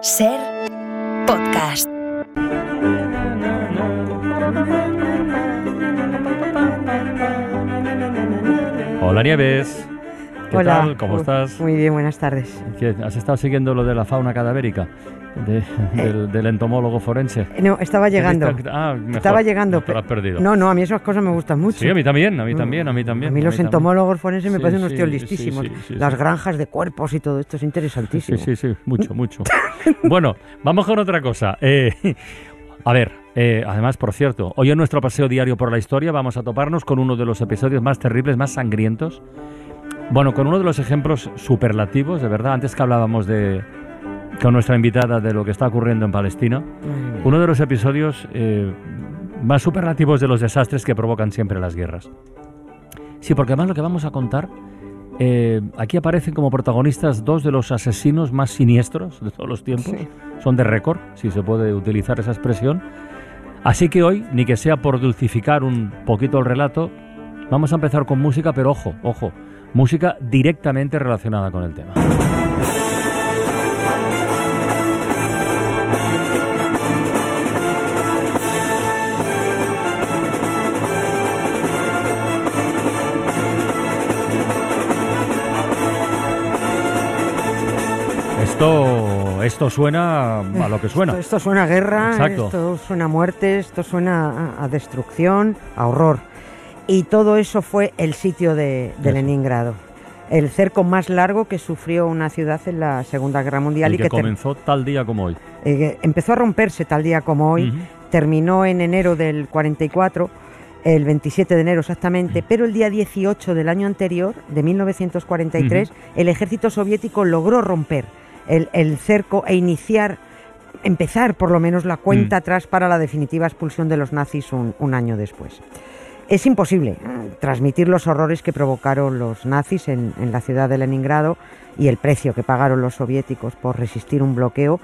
Ser podcast. Hola Nieves. ¿Qué Hola. tal? ¿Cómo estás? Muy bien, buenas tardes. ¿Qué, ¿Has estado siguiendo lo de la fauna cadavérica? De- del, del entomólogo forense. Eh, No, estaba llegando. Ah, mejor. Estaba llegando. Te lo has pe- perdido. No, no, a mí esas cosas me gustan mucho. Sí, a mí también, a mí también, a mí también. A mí los también. entomólogos forenses me Sí, parecen unos sí, tíos sí, listísimos. sí, sí, Las sí. granjas de cuerpos y todo esto es Sí, interesantísimo. sí, sí, mucho, mucho. bueno, vamos con otra cosa. Eh, a ver, eh, además, por cierto, hoy en nuestro paseo diario por la historia vamos a toparnos con uno de los episodios más terribles, más sangrientos. Bueno, con uno de los ejemplos superlativos, de verdad, antes que hablábamos de con nuestra invitada de lo que está ocurriendo en Palestina, uno de los episodios eh, más superlativos de los desastres que provocan siempre las guerras. Sí, porque además lo que vamos a contar, eh, aquí aparecen como protagonistas dos de los asesinos más siniestros de todos los tiempos. Sí. Son de récord, si se puede utilizar esa expresión. Así que hoy, ni que sea por dulcificar un poquito el relato, vamos a empezar con música, pero ojo, ojo, música directamente relacionada con el tema. Esto, esto suena a lo que suena. Esto, esto suena a guerra, Exacto. esto suena a muerte, esto suena a, a destrucción, a horror. Y todo eso fue el sitio de. Leningrado. El cerco más largo que sufrió una ciudad en la Segunda Guerra Mundial Y y, que comenzó tal día como hoy. eh, empezó a romperse tal día como hoy. Terminó en enero del 44, el 27 de enero exactamente, pero el día 18 del año anterior, de 1943, el ejército soviético logró romper el, el cerco e iniciar, empezar por lo menos la cuenta Mm. atrás para la definitiva expulsión de los nazis un, un año después. Es imposible transmitir los horrores que provocaron los nazis en, en la ciudad de Leningrado y el precio que pagaron los soviéticos por resistir un bloqueo,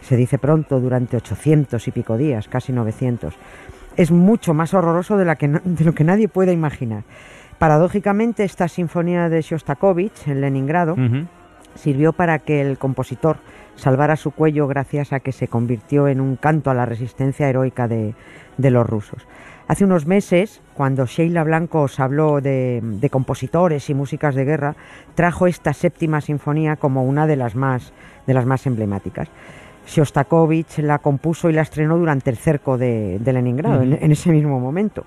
se dice pronto, durante 800 y pico días, casi 900. Es mucho más horroroso de, la que no- de lo que nadie puede imaginar. Paradójicamente, esta sinfonía de Shostakovich en Leningrado sirvió para que el compositor salvara su cuello gracias a que se convirtió en un canto a la resistencia heroica de, de los rusos. Hace unos meses, cuando Sheila Blanco os habló de, de compositores y músicas de guerra, trajo esta séptima sinfonía como una de las más, de las más emblemáticas. Shostakovich la compuso y la estrenó durante el cerco de, de Leningrado, en ese mismo momento.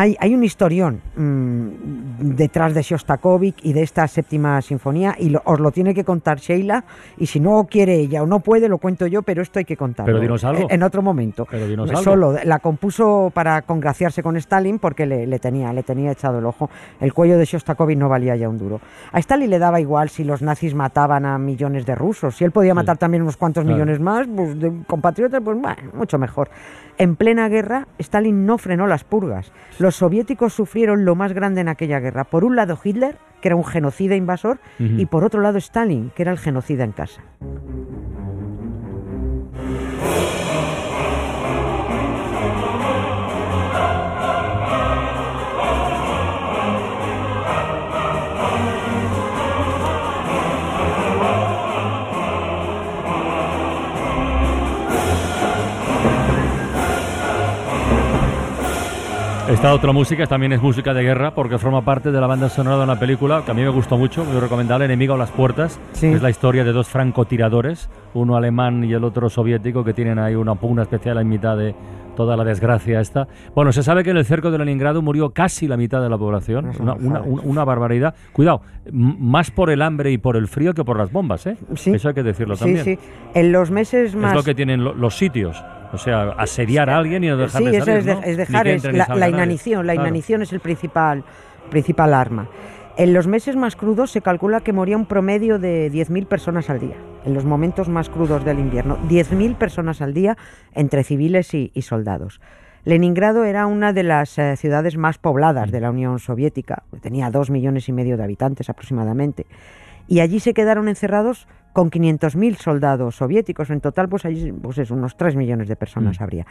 Hay, hay un historión mm, detrás de Shostakovich y de esta séptima sinfonía y lo- os lo tiene que contar Sheila y si no quiere ella o no puede lo cuento yo, pero esto hay que contarlo. Pero dinos algo. En, en otro momento. Pero dinos algo. Solo la compuso para congraciarse con Stalin porque le, le tenía, le tenía echado el ojo. El cuello de Shostakovich no valía ya un duro. A Stalin le daba igual si los nazis mataban a millones de rusos. Si él podía Sí. matar también unos cuantos Claro. millones más, pues, de compatriotas, pues bueno, mucho mejor. En plena guerra, Stalin no frenó las purgas. Los soviéticos sufrieron lo más grande en aquella guerra. Por un lado Hitler, que era un genocida invasor, y por otro lado Stalin, que era el genocida en casa. Esta otra música también es música de guerra porque forma parte de la banda sonora de una película que a mí me gustó mucho, muy recomendable, Enemigo a las puertas. Sí. que Es la historia de dos francotiradores, uno alemán y el otro soviético, que tienen ahí una pugna especial en mitad de toda la desgracia esta. Bueno, se sabe que en el cerco de Leningrado murió casi la mitad de la población, Eso una, una- una barbaridad. Cuidado, más por el hambre y por el frío que por las bombas, ¿eh? Sí. Eso hay que decirlo Sí, también. sí. En los meses más... Es lo que tienen lo- los sitios. O sea, asediar a alguien y no Sí, dejarle eso salir, es, de- ¿no? es dejar es la, inanición. La Claro. inanición es el principal, principal arma. En los meses más crudos se calcula que moría un promedio de 10.000 personas al día. En los momentos más crudos del invierno, 10.000 personas al día entre civiles y, y soldados. Leningrado era una de las eh, ciudades más pobladas de la Unión Soviética. Tenía dos millones y medio de habitantes aproximadamente. Y allí se quedaron encerrados con 500.000 soldados soviéticos. En total, pues allí pues eso, unos 3 millones de personas Mm. habría.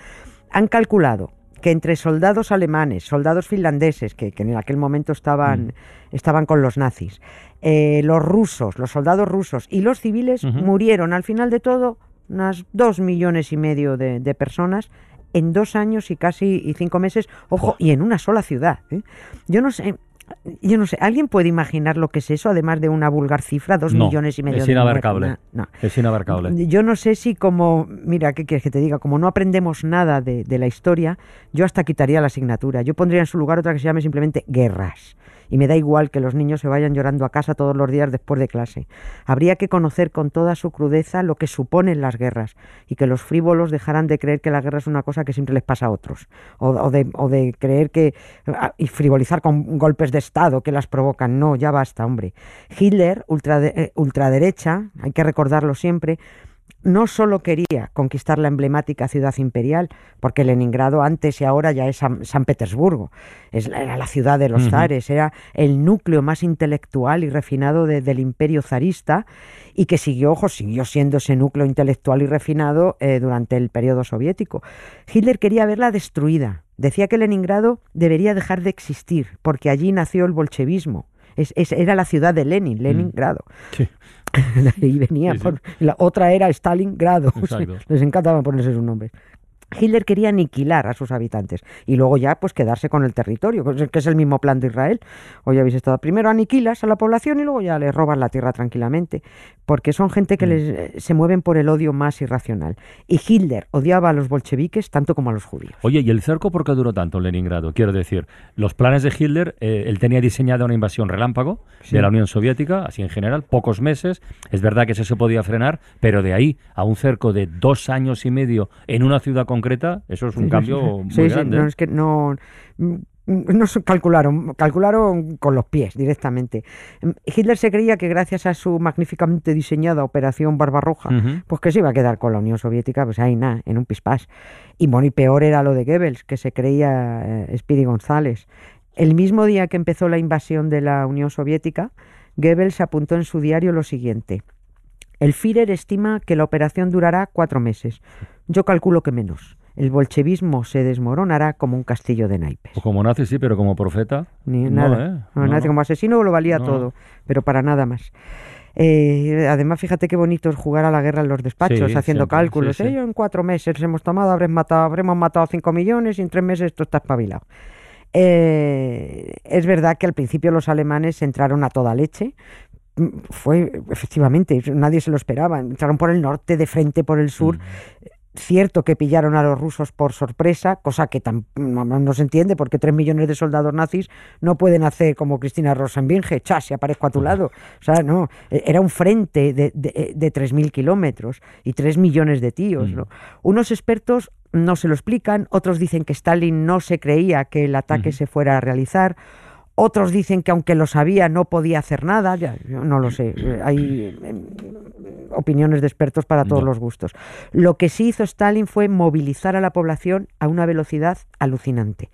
Han calculado que entre soldados alemanes, soldados finlandeses, que, que en aquel momento estaban, estaban con los nazis, eh, los rusos, los soldados rusos y los civiles murieron al final de todo unas dos millones y medio de, de personas en dos años y casi y cinco meses, ojo, y en una sola ciudad. ¿eh? Yo no sé, yo no sé, ¿alguien puede imaginar lo que es eso, además de una vulgar cifra, dos No, millones y medio es de inabarcable. No, no. Es inabarcable. Yo no sé si como, mira, ¿qué quieres que te diga? Como no aprendemos nada de, de la historia, yo hasta quitaría la asignatura. Yo pondría en su lugar otra que se llame simplemente guerras. Y me da igual que los niños se vayan llorando a casa todos los días después de clase. Habría que conocer con toda su crudeza lo que suponen las guerras y que los frívolos dejaran de creer que la guerra es una cosa que siempre les pasa a otros. O, o de, o de creer que... ah, y frivolizar con golpes de Estado que las provocan. No, ya basta, hombre. Hitler, ultrade- eh, ultraderecha, hay que recordarlo siempre, no solo quería conquistar la emblemática ciudad imperial, porque Leningrado antes y ahora ya es San, San Petersburgo, es era la ciudad de los zares, era el núcleo más intelectual y refinado de- del imperio zarista y que siguió, ojo, siguió siendo ese núcleo intelectual y refinado eh, durante el periodo soviético. Hitler quería verla destruida, decía que Leningrado debería dejar de existir, porque allí nació el bolchevismo. Es- es- era la ciudad de Lenin, Leningrado. Sí. Venía. Sí, sí. por- la otra era Stalingrado. Les encantaba ponerse sus nombres. Hitler quería aniquilar a sus habitantes y luego ya pues quedarse con el territorio, que es- que es el mismo plan de Israel. Hoy habéis estado primero aniquilas a la población y luego ya les robas la tierra tranquilamente, porque son gente que Mm. les, eh, se mueven por el odio más irracional. Y Hitler odiaba a los bolcheviques tanto como a los judíos. Oye, ¿y el cerco por qué duró tanto en Leningrado? Quiero decir, los planes de Hitler, eh, él tenía diseñada una invasión relámpago Sí. de la Unión Soviética, así en general, pocos meses. Es verdad que eso se podía frenar, pero de ahí a un cerco de dos años y medio en una ciudad concreta, eso es un Sí, cambio sí, muy sí, sí, grande. no, es que no, mm, no calcularon, calcularon con los pies directamente. Mm, Hitler se creía que gracias a su magníficamente diseñada Operación Barbarroja, pues que se iba a quedar con la Unión Soviética, pues ahí nada, en un pispás. Y bueno, y peor era lo de Goebbels, que se creía eh, Speedy González. El mismo día que empezó la invasión de la Unión Soviética, Goebbels apuntó en su diario lo siguiente. El Führer estima que la operación durará cuatro meses. Yo calculo que menos. El bolchevismo se desmoronará como un castillo de naipes. Pues como nazi sí, pero como profeta. Ni no, nada. ¿eh? No, No, nazi no. como asesino lo valía todo, pero para nada más. Eh, además, fíjate qué bonito es jugar a la guerra en los despachos, Sí, haciendo siempre, cálculos. sí, sí. ¿eh? En cuatro meses hemos tomado, habremos matado, habremos matado cinco millones y en tres meses esto está espabilado. Eh, es verdad que al principio los alemanes entraron a toda leche. Mm, Fue, efectivamente, nadie se lo esperaba. Entraron por el norte, de frente por el sur. Mm. Cierto que pillaron a los rusos por sorpresa, cosa que no, se entiende porque tres millones de soldados nazis no pueden hacer como Cristina Rosenbinge, chas, si aparezco a tu lado. O sea, no, e- era un frente de, de, de 3.000 kilómetros y tres millones de tíos. ¿no? Unos expertos no se lo explican, otros dicen que Stalin no se creía que el ataque se fuera a realizar. Otros dicen que aunque lo sabía no podía hacer nada, ya, yo no lo sé. Hay eh, opiniones de expertos para todos los gustos. Lo que sí hizo Stalin fue movilizar a la población a una velocidad alucinante.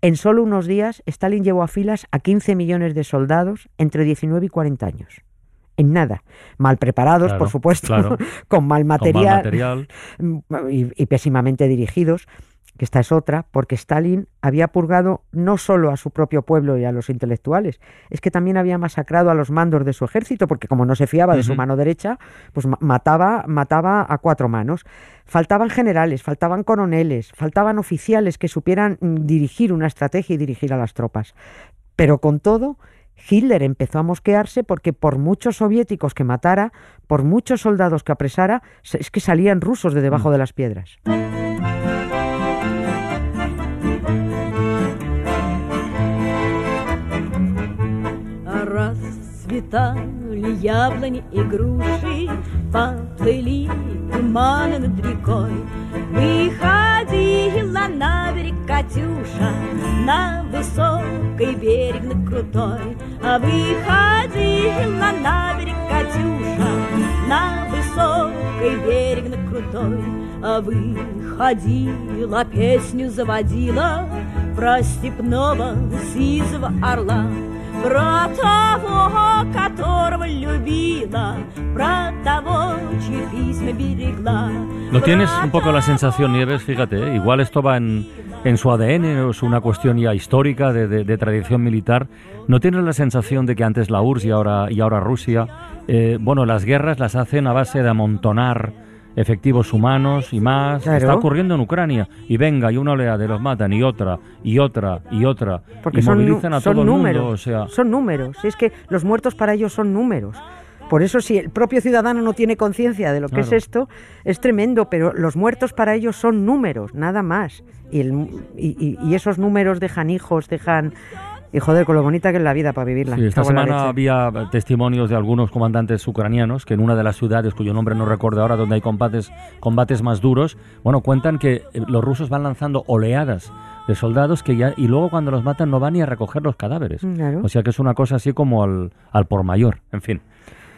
En solo unos días, Stalin llevó a filas a 15 millones de soldados entre 19 y 40 años. En nada. Mal preparados, Claro, por supuesto, claro. con mal Con mal material, y, y pésimamente dirigidos, que esta es otra, porque Stalin había purgado no solo a su propio pueblo y a los intelectuales, es que también había masacrado a los mandos de su ejército, porque como no se fiaba de su mano derecha, pues ma- mataba, mataba a cuatro manos. Faltaban generales, faltaban coroneles, faltaban oficiales que supieran mm, dirigir una estrategia y dirigir a las tropas. Pero con todo, Hitler empezó a mosquearse porque por muchos soviéticos que matara, por muchos soldados que apresara, es que salían rusos de debajo de las piedras. Расцветали яблони и груши, Поплыли туманы над рекой. Выходила на берег Катюша, На высокий берег, на крутой. А выходила на берег Катюша, На высокий берег, на крутой. А выходила, песню заводила Про степного сизого орла. Про того, которого любила, про того, чьи письма берегла. ¿No tienes Про un poco la того, sensación, Nieves? Fíjate, ¿eh? igual esto va en, en su ADN, o es una cuestión ya histórica de, de- de tradición militar. ¿No tienes la sensación de que antes la URSS y ahora, y ahora Rusia, eh, bueno, las guerras las hacen a base de amontonar efectivos humanos y más. Claro. Está ocurriendo en Ucrania. Y venga, y una oleada, y los matan, y otra, y otra, y otra. Porque y son, movilizan a son todo números. el mundo. O sea, Son números. Es que los muertos para ellos son números. Por eso, si el propio ciudadano no tiene conciencia de lo que es esto, es tremendo, pero los muertos para ellos son números, nada más. Y, el- y esos números dejan hijos, dejan. Y joder, con lo bonita que es la vida para vivirla. Sí, esta semana había testimonios de algunos comandantes ucranianos que en una de las ciudades, cuyo nombre no recuerdo ahora, donde hay combates, combates más duros, bueno, cuentan que eh, los rusos van lanzando oleadas de soldados que ya y luego cuando los matan no van ni a recoger los cadáveres. Claro. O sea que es una cosa así como al, al por mayor, en fin.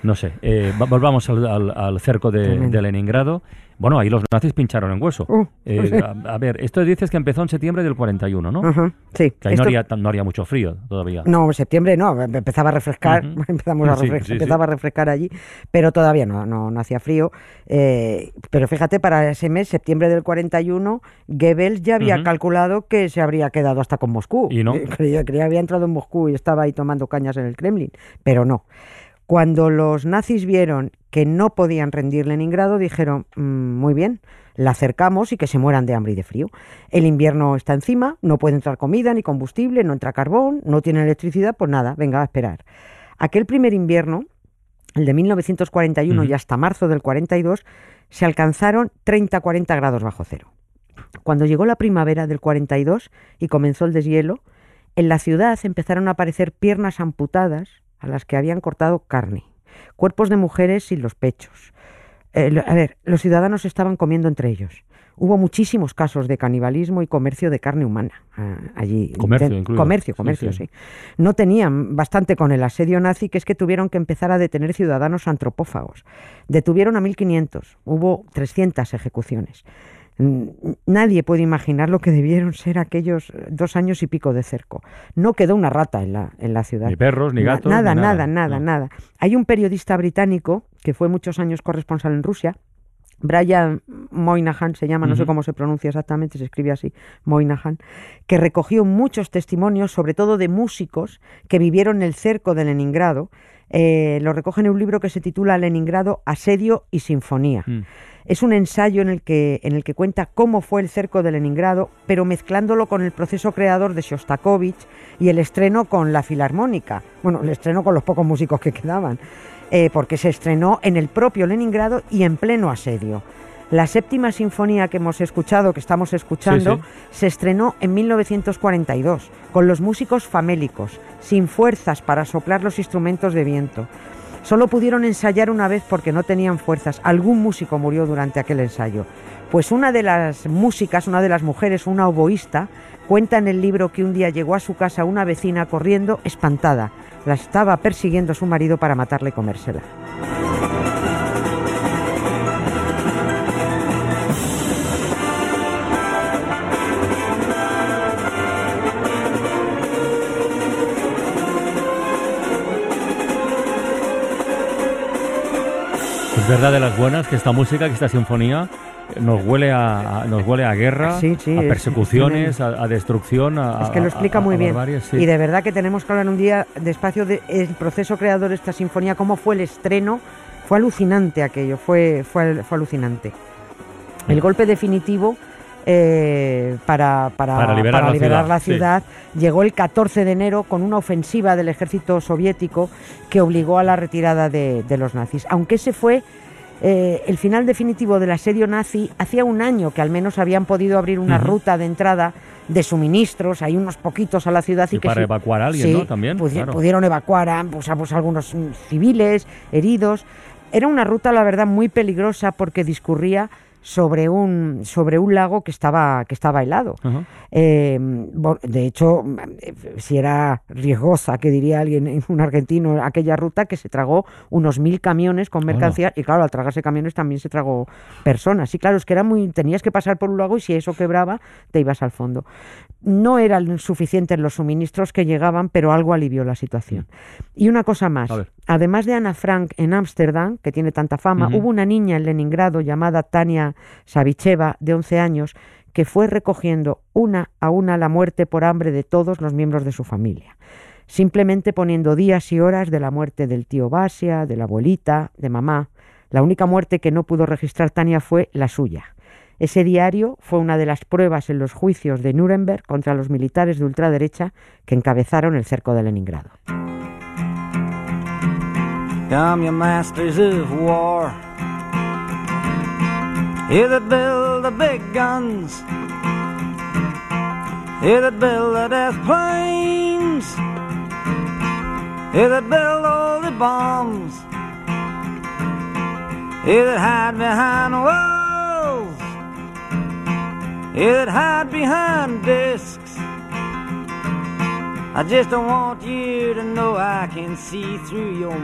No sé, eh, va- volvamos al, al- al cerco de Leningrado. Bueno, ahí los nazis pincharon en hueso. Uh, Eh, sí. a, a ver, esto dices que empezó en septiembre del 41, ¿no? Ajá, Sí. Que ahí no haría, no haría mucho frío todavía. No, en septiembre no, em- empezaba a refrescar, empezamos a Sí, refres- sí, sí. empezaba a refrescar allí, pero todavía no, no, no hacía frío. Eh, pero fíjate, para ese mes, septiembre del 41, Goebbels ya había calculado que se habría quedado hasta con Moscú. Y no. Creía que había entrado en Moscú y estaba ahí tomando cañas en el Kremlin, pero no. Cuando los nazis vieron que no podían rendir Leningrado, dijeron, "Mm, muy bien, la acercamos y que se mueran de hambre y de frío. El invierno está encima, no puede entrar comida ni combustible, no entra carbón, no tiene electricidad, pues nada, venga a esperar. Aquel primer invierno, el de 1941 Ujú. y hasta marzo del 42, se alcanzaron 30-40 grados bajo cero. Cuando llegó la primavera del 42 y comenzó el deshielo, en la ciudad empezaron a aparecer piernas amputadas a las que habían cortado carne, cuerpos de mujeres sin los pechos. Eh, lo- a ver, los ciudadanos estaban comiendo entre ellos. Hubo muchísimos casos de canibalismo y comercio de carne humana ah, allí. Comercio incluido. Comercio, Sí, comercio, sí. sí. No tenían bastante con el asedio nazi, que es que tuvieron que empezar a detener ciudadanos antropófagos. Detuvieron a 1.500, hubo 300 ejecuciones. Nadie puede imaginar lo que debieron ser aquellos eh, dos años y pico de cerco. No quedó una rata en la, en la ciudad. Ni perros, ni Na- gatos. Nada, ni nada, nada, No. nada. Hay un periodista británico que fue muchos años corresponsal en Rusia, Brian Moynihan se llama, no sé cómo se pronuncia exactamente, se escribe así, Moynihan, que recogió muchos testimonios, sobre todo de músicos que vivieron el cerco de Leningrado. Eh, lo recoge en un libro que se titula Leningrado, Asedio y Sinfonía. Mm. Es un ensayo en el, que, en el que cuenta cómo fue el cerco de Leningrado, pero mezclándolo con el proceso creador de Shostakovich y el estreno con la Filarmónica. Bueno, el estreno con los pocos músicos que quedaban, eh, porque se estrenó en el propio Leningrado y en pleno asedio. La séptima sinfonía que hemos escuchado, que estamos escuchando, Sí, se estrenó en 1942, con los músicos famélicos, sin fuerzas para soplar los instrumentos de viento. Solo pudieron ensayar una vez porque no tenían fuerzas. Algún músico murió durante aquel ensayo. Pues una de las músicas, una de las mujeres, una oboísta, cuenta en el libro que un día llegó a su casa una vecina corriendo espantada. La estaba persiguiendo su marido para matarla y comérsela. Es verdad de las buenas que esta música, que esta sinfonía eh, nos huele a, a- nos huele a guerra, Sí, sí, a es- persecuciones, a, a destrucción, a, Es que lo explica muy bien. sí. Y de verdad que tenemos que hablar un día despacio del proceso creador de esta sinfonía, cómo fue el estreno. Fue alucinante aquello, fue, fue, fue alucinante. El golpe definitivo eh, para, para, Para liberar la ciudad, la sí. ciudad llegó el 14 de enero con una ofensiva del ejército soviético que obligó a la retirada de, de los nazis. Aunque ese fue eh, el final definitivo del asedio nazi, hacía un año que al menos habían podido abrir una ruta de entrada de suministros, hay unos poquitos a la ciudad y, Y que para sí- evacuar a alguien, sí, ¿no? También, pudi- claro. pudieron evacuar a, pues, a, pues, algunos civiles heridos. Era una ruta, la verdad, muy peligrosa porque discurría sobre un, sobre un lago que estaba, que estaba helado. Eh, de hecho, si era riesgosa, que diría alguien, un argentino, aquella ruta que se tragó unos mil camiones con mercancías y claro, al tragarse camiones también se tragó personas. Y claro, es que era muy, tenías que pasar por un lago y si eso quebraba, te ibas al fondo. No eran suficientes los suministros que llegaban, pero algo alivió la situación. Y una cosa más. Además de Ana Frank en Ámsterdam, que tiene tanta fama, hubo una niña en Leningrado llamada Tania Savicheva, de 11 años, que fue recogiendo una a una la muerte por hambre de todos los miembros de su familia, simplemente poniendo días y horas de la muerte del tío Basia, de la abuelita, de mamá. La única muerte que no pudo registrar Tania fue la suya. Ese diario fue una de las pruebas en los juicios de Nuremberg contra los militares de ultraderecha que encabezaron el cerco de Leningrado. Come, you masters of war. You that build the big guns. You that build the death planes. You that build all the bombs. You that hide behind walls. You that hide behind discs.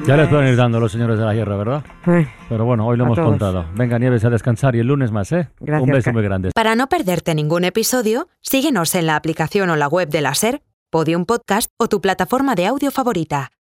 Ya les pueden ir dando los señores de la guerra, ¿verdad? Ay, Pero bueno, hoy lo A hemos todos. contado. Venga, Nieves, a descansar y el lunes más, ¿eh? Gracias, Un beso muy grande. Para no perderte ningún episodio, síguenos en la aplicación o la web de la SER, Podium Podcast o tu plataforma de audio favorita.